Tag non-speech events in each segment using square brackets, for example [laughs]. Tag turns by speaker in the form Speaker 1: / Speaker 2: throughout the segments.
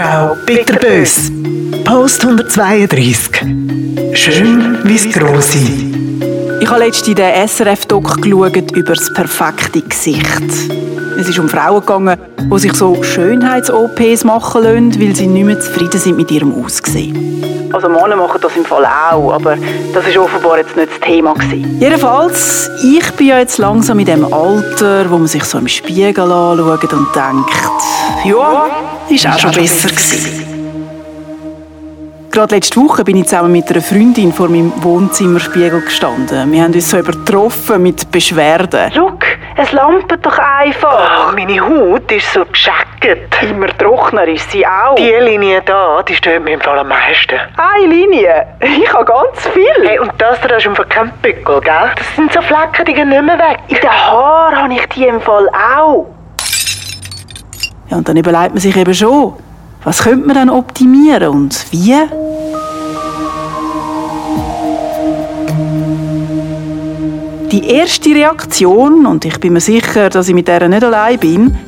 Speaker 1: Frau bitterbös. Post 132. Schön wie's Grosse.
Speaker 2: Ich habe letztens den SRF-Doc geschaut über das perfekte Gesicht. Es ist um Frauen gegangen, die sich so Schönheits-OPs machen lassen, weil sie nicht mehr zufrieden sind mit ihrem Aussehen. Also Männer machen das im Fall auch, aber das ist offenbar jetzt nicht das Thema gewesen. Jedenfalls, ich bin ja jetzt langsam in dem Alter, wo man sich so im Spiegel anschaut und denkt, ja, ist auch schon besser gewesen. Gerade letzte Woche bin ich zusammen mit einer Freundin vor meinem Wohnzimmerspiegel gestanden. Wir haben uns so übertroffen mit Beschwerden. Schau, es lampet doch einfach.
Speaker 1: Oh, meine Haut ist so gescheckt.
Speaker 2: Immer trockener ist sie auch.
Speaker 1: Die Linie da, die stört mir im Fall am meisten.
Speaker 2: Eine Linie? Ich habe ganz viel.
Speaker 1: Hey, und das da ist im Fall kein Pickel, gell? Das sind so Flecken, die gehen nicht mehr weg.
Speaker 2: In den Haaren habe ich die im Fall auch. Ja, und dann überlegt man sich eben schon, was könnte man dann optimieren und wie? Die erste Reaktion, und ich bin mir sicher, dass ich mit der nicht allein bin,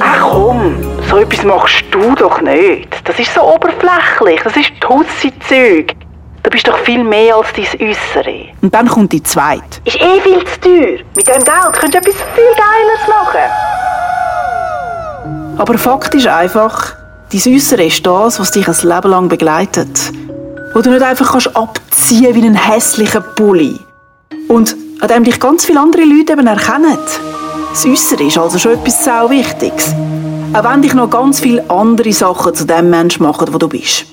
Speaker 2: Ach komm, so etwas machst du doch nicht. Das ist so oberflächlich, das ist Tussi-Zeug. Du bist doch viel mehr als dein Äußere. Und dann kommt die zweite. Ist eh viel zu teuer. Mit dem Geld könntest du etwas viel Geiles machen. Aber Fakt ist einfach, dein Äußere ist das, was dich ein Leben lang begleitet. Wo du nicht einfach kannst abziehen wie einen hässlichen Pulli. Und an dem dich ganz viele andere Leute eben erkennen. Das Äußere ist also schon etwas sehr Wichtiges. Auch wenn dich noch ganz viele andere Sachen zu dem Menschen machen, wo du bist.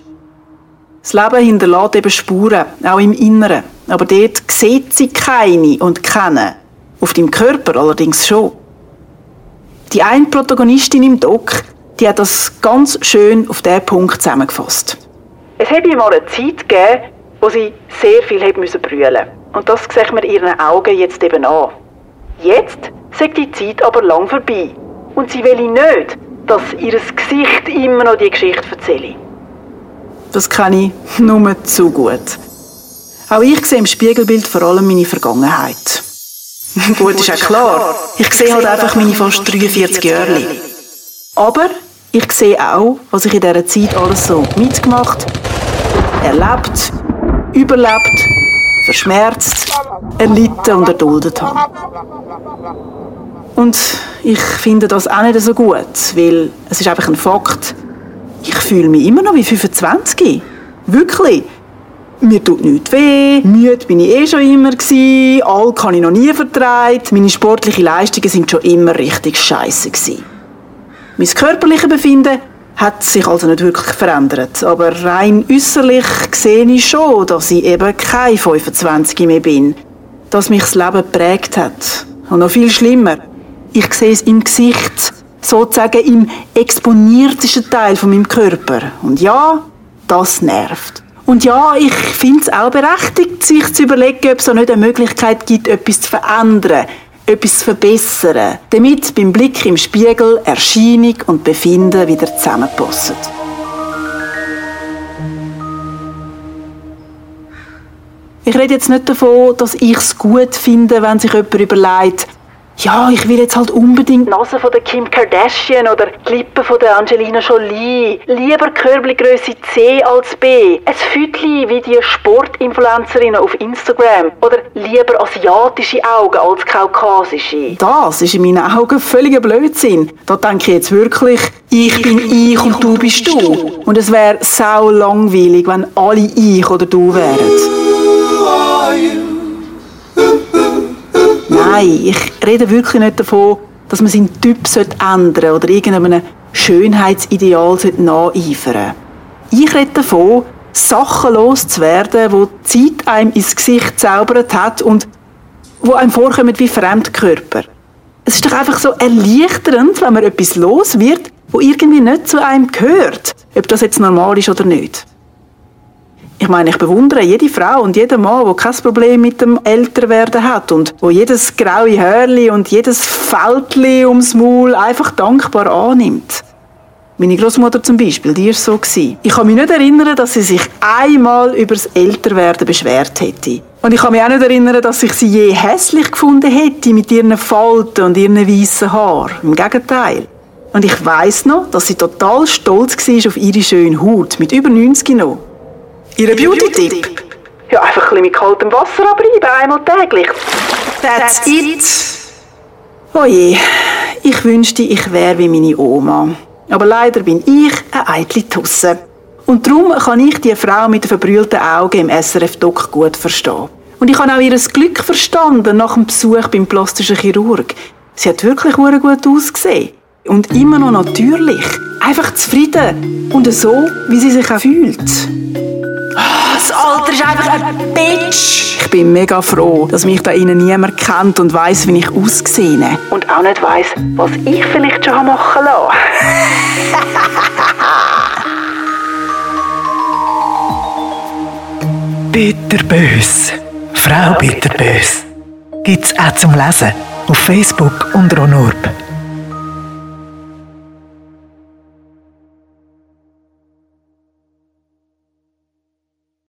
Speaker 2: Das Leben hinterlässt eben Spuren, auch im Inneren. Aber dort sieht sie keine und keine. Auf deinem Körper allerdings schon. Die eine Protagonistin im Doc, die hat das ganz schön auf diesen Punkt zusammengefasst. Es habe mal eine Zeit gegeben, wo sie sehr viel brüllen musste. Und das sieht man ihren Augen jetzt eben an. Jetzt sagt die Zeit aber lang vorbei. Und sie will nicht, dass ihr Gesicht immer noch die Geschichte erzähle. Das kenne ich nur zu gut. Auch ich sehe im Spiegelbild vor allem meine Vergangenheit. [laughs] gut, ist ja klar. Ich sehe halt einfach meine fast 43 Jahre. Aber ich sehe auch, was ich in dieser Zeit alles so mitgemacht, erlebt, überlebt, verschmerzt, erlitten und erduldet habe. Und ich finde das auch nicht so gut, weil es ist einfach ein Fakt. Ich fühle mich immer noch wie 25. Wirklich. Mir tut nichts weh, müde bin ich eh schon immer gewesen, Alk ich noch nie vertragen, meine sportlichen Leistungen sind schon immer richtig scheiße. Mein körperliches Befinden hat sich also nicht wirklich verändert, aber rein äußerlich sehe ich schon, dass ich eben kein 25 mehr bin, dass mich das Leben geprägt hat. Und noch viel schlimmer, ich sehe es im Gesicht, sozusagen im exponiertesten Teil von meinem Körper. Und ja, das nervt. Und ja, ich finde es auch berechtigt, sich zu überlegen, ob es so nicht eine Möglichkeit gibt, etwas zu verändern, etwas zu verbessern, damit beim Blick im Spiegel Erscheinung und Befinden wieder zusammenpassen. Ich rede jetzt nicht davon, dass ich es gut finde, wenn sich jemand überlegt, ja, ich will jetzt halt unbedingt die Nase von der Kim Kardashian oder die Lippen von der Angelina Jolie. Lieber Körbelgröße C als B. Ein Fütli wie die Sportinfluencerinnen auf Instagram. Oder lieber asiatische Augen als kaukasische. Das ist in meinen Augen völliger Blödsinn. Da denke ich jetzt wirklich, ich bin ich und du bist du. Und es wäre sau langweilig, wenn alle ich oder du wären. Nein, ich rede wirklich nicht davon, dass man seinen Typ ändern oder irgendeinem Schönheitsideal nacheifern. Ich rede davon, Sachen loszuwerden, wo die Zeit einem ins Gesicht zaubert hat und wo einem vorkommen wie Fremdkörper. Es ist doch einfach so erleichternd, wenn man etwas los wird, wo irgendwie nicht zu einem gehört, ob das jetzt normal ist oder nicht. Ich meine, ich bewundere jede Frau und jeden Mann, der kein Problem mit dem Älterwerden hat und wo jedes graue Hörli und jedes Fältli ums Maul einfach dankbar annimmt. Meine Großmutter zum Beispiel, die war so. Ich kann mich nicht erinnern, dass sie sich einmal über das Älterwerden beschwert hätte. Und ich kann mich auch nicht erinnern, dass ich sie je hässlich gefunden hätte mit ihren Falten und ihren weißen Haaren. Im Gegenteil. Und ich weiss noch, dass sie total stolz war auf ihre schöne Haut, mit über 90 noch. Ihr Beauty-Tipp? Ja, einfach ein bisschen mit kaltem Wasser abreiben, einmal täglich. That's, it. Oh je, ich wünschte, ich wäre wie meine Oma. Aber leider bin ich ein eitli Tusse. Und darum kann ich die Frau mit den verbrüllten Augen im SRF-Doc gut verstehen. Und ich habe auch ihr Glück verstanden nach dem Besuch beim plastischen Chirurg. Sie hat wirklich gut ausgesehen. Und immer noch natürlich. Einfach zufrieden. Und so, wie sie sich auch fühlt.
Speaker 3: Das Alter ist einfach ein Bitch.
Speaker 2: Ich bin mega froh, dass mich da innen niemand kennt und weiß, wie ich aussehe. Und auch nicht weiß, was ich vielleicht schon machen lassen. [laughs]
Speaker 4: Bitterbös. Frau Bitterbös. Gibt's auch zum Lesen auf Facebook und Ronorb.